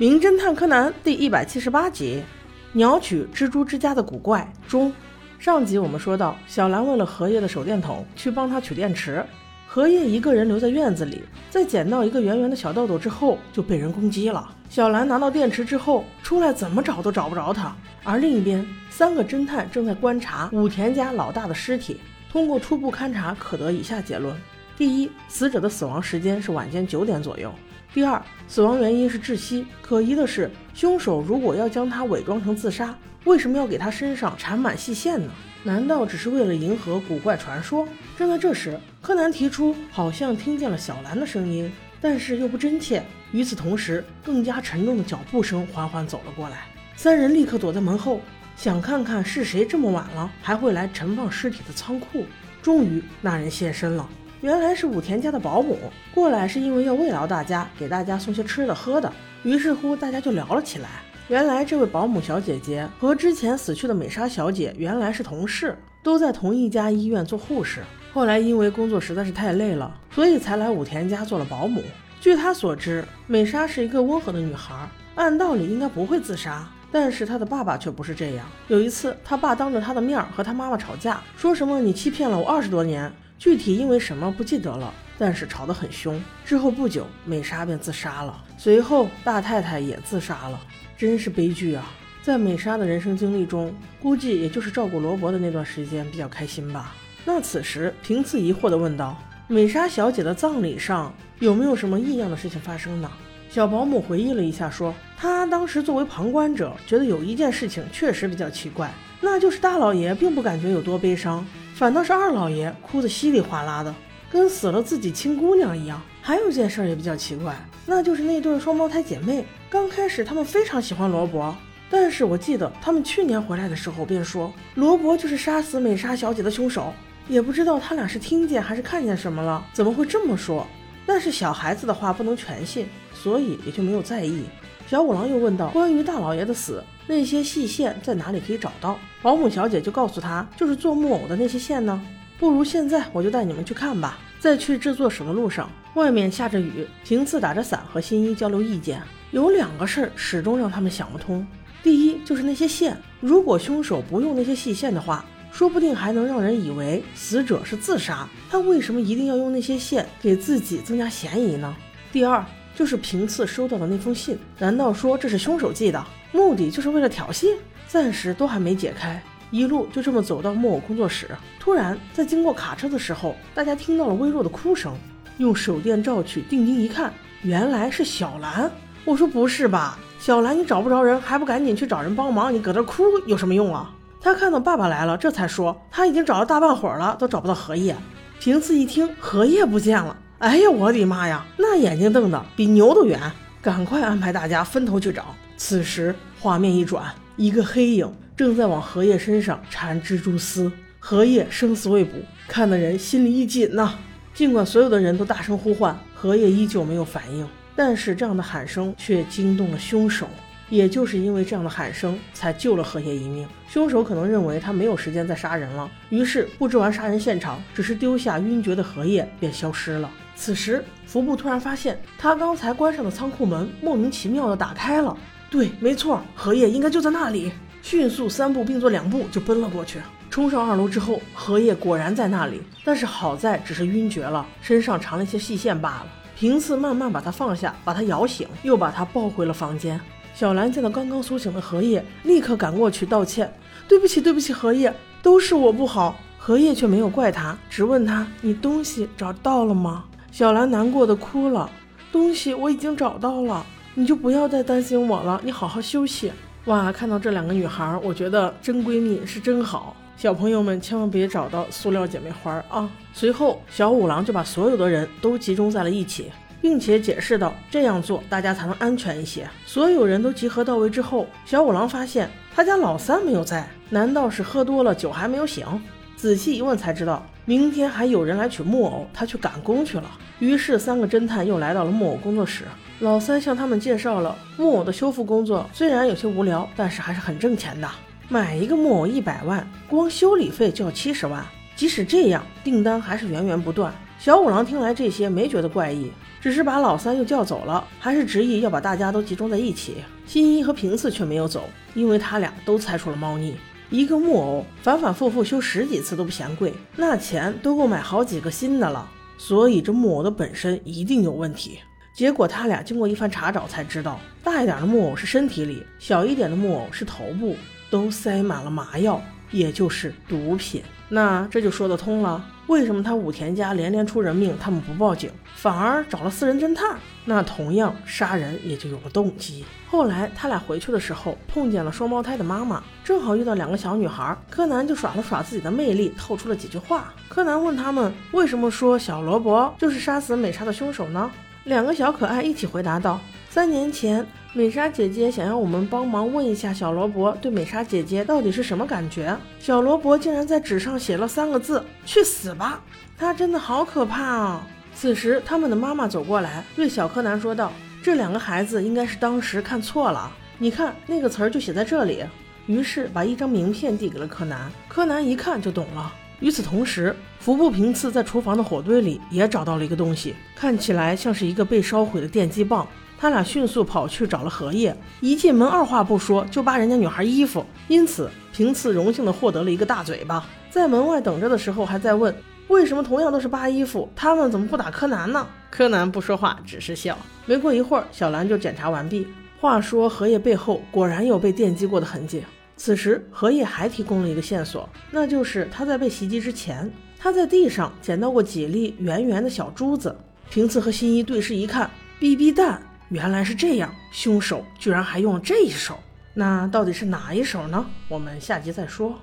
名侦探柯南》第一百七十八集：鸟取蜘蛛之家的古怪中。上集我们说到，小兰为了荷叶的手电筒去帮他取电池，荷叶一个人留在院子里，在捡到一个圆圆的小豆豆之后，就被人攻击了。小兰拿到电池之后出来，怎么找都找不着他。而另一边，三个侦探正在观察武田家老大的尸体，通过初步勘查，可得以下结论：第一，死者的死亡时间是晚间九点左右。第二，死亡原因是窒息。可疑的是，凶手如果要将他伪装成自杀，为什么要给他身上缠满细线呢？难道只是为了迎合古怪传说？正在这时，柯南提出好像听见了小兰的声音，但是又不真切。与此同时，更加沉重的脚步声缓缓走了过来。三人立刻躲在门后，想看看是谁这么晚了还会来盛放尸体的仓库。终于，那人现身了。原来是武田家的保姆过来，是因为要慰劳大家，给大家送些吃的喝的。于是乎，大家就聊了起来。原来这位保姆小姐姐和之前死去的美莎小姐原来是同事，都在同一家医院做护士。后来因为工作实在是太累了，所以才来武田家做了保姆。据她所知，美莎是一个温和的女孩，按道理应该不会自杀。但是她的爸爸却不是这样。有一次，她爸当着她的面和她妈妈吵架，说什么“你欺骗了我二十多年”。具体因为什么不记得了，但是吵得很凶。之后不久，美莎便自杀了，随后大太太也自杀了，真是悲剧啊！在美莎的人生经历中，估计也就是照顾罗伯的那段时间比较开心吧。那此时平次疑惑地问道：“美莎小姐的葬礼上有没有什么异样的事情发生呢？”小保姆回忆了一下，说：“她当时作为旁观者，觉得有一件事情确实比较奇怪，那就是大老爷并不感觉有多悲伤。”反倒是二老爷哭得稀里哗啦的，跟死了自己亲姑娘一样。还有件事也比较奇怪，那就是那对双胞胎姐妹，刚开始他们非常喜欢罗伯，但是我记得他们去年回来的时候便说罗伯就是杀死美莎小姐的凶手，也不知道他俩是听见还是看见什么了，怎么会这么说？但是小孩子的话不能全信，所以也就没有在意。小五郎又问道：“关于大老爷的死，那些细线在哪里可以找到？”保姆小姐就告诉他：“就是做木偶的那些线呢。”不如现在我就带你们去看吧。在去制作室的路上，外面下着雨，平次打着伞和新一交流意见。有两个事儿始终让他们想不通：第一，就是那些线，如果凶手不用那些细线的话，说不定还能让人以为死者是自杀。他为什么一定要用那些线给自己增加嫌疑呢？第二。就是平次收到的那封信，难道说这是凶手寄的？目的就是为了挑衅？暂时都还没解开，一路就这么走到木偶工作室。突然，在经过卡车的时候，大家听到了微弱的哭声。用手电照去，定睛一看，原来是小兰。我说不是吧，小兰，你找不着人，还不赶紧去找人帮忙？你搁这哭有什么用啊？他看到爸爸来了，这才说他已经找了大半会儿了，都找不到荷叶。平次一听，荷叶不见了。哎呀，我的妈呀！那眼睛瞪得比牛都圆，赶快安排大家分头去找。此时画面一转，一个黑影正在往荷叶身上缠蜘蛛丝，荷叶生死未卜，看得人心里一紧呐。尽管所有的人都大声呼唤，荷叶依旧没有反应，但是这样的喊声却惊动了凶手。也就是因为这样的喊声，才救了荷叶一命。凶手可能认为他没有时间再杀人了，于是布置完杀人现场，只是丢下晕厥的荷叶便消失了。此时，服部突然发现他刚才关上的仓库门莫名其妙的打开了。对，没错，荷叶应该就在那里。迅速三步并作两步就奔了过去，冲上二楼之后，荷叶果然在那里，但是好在只是晕厥了，身上缠了一些细线罢了。平次慢慢把他放下，把他摇醒，又把他抱回了房间。小兰见到刚刚苏醒的荷叶，立刻赶过去道歉：“对不起，对不起，荷叶，都是我不好。”荷叶却没有怪他，只问他：“你东西找到了吗？”小兰难过的哭了：“东西我已经找到了，你就不要再担心我了，你好好休息。”哇，看到这两个女孩，我觉得真闺蜜是真好。小朋友们千万别找到塑料姐妹花啊！随后，小五郎就把所有的人都集中在了一起。并且解释道：“这样做大家才能安全一些。”所有人都集合到位之后，小五郎发现他家老三没有在，难道是喝多了酒还没有醒？仔细一问才知道，明天还有人来取木偶，他去赶工去了。于是三个侦探又来到了木偶工作室，老三向他们介绍了木偶的修复工作，虽然有些无聊，但是还是很挣钱的。买一个木偶一百万，光修理费就要七十万。即使这样，订单还是源源不断。小五郎听来这些没觉得怪异。只是把老三又叫走了，还是执意要把大家都集中在一起。新一和平次却没有走，因为他俩都猜出了猫腻。一个木偶反反复复修十几次都不嫌贵，那钱都够买好几个新的了。所以这木偶的本身一定有问题。结果他俩经过一番查找才知道，大一点的木偶是身体里，小一点的木偶是头部，都塞满了麻药，也就是毒品。那这就说得通了，为什么他武田家连连出人命，他们不报警，反而找了私人侦探？那同样杀人也就有了动机。后来他俩回去的时候，碰见了双胞胎的妈妈，正好遇到两个小女孩，柯南就耍了耍自己的魅力，透出了几句话。柯南问他们为什么说小萝卜就是杀死美莎的凶手呢？两个小可爱一起回答道：“三年前。”美莎姐姐想要我们帮忙问一下小罗伯对美莎姐姐到底是什么感觉。小罗伯竟然在纸上写了三个字：“去死吧！”他真的好可怕啊！此时，他们的妈妈走过来，对小柯南说道：“这两个孩子应该是当时看错了，你看那个词儿就写在这里。”于是把一张名片递给了柯南。柯南一看就懂了。与此同时，服部平次在厨房的火堆里也找到了一个东西，看起来像是一个被烧毁的电击棒。他俩迅速跑去找了荷叶，一进门二话不说就扒人家女孩衣服，因此平次荣幸的获得了一个大嘴巴。在门外等着的时候，还在问为什么同样都是扒衣服，他们怎么不打柯南呢？柯南不说话，只是笑。没过一会儿，小兰就检查完毕。话说荷叶背后果然有被电击过的痕迹。此时荷叶还提供了一个线索，那就是他在被袭击之前，他在地上捡到过几粒圆圆的小珠子。平次和新一对视一看，BB 弹。原来是这样，凶手居然还用这一手，那到底是哪一手呢？我们下集再说。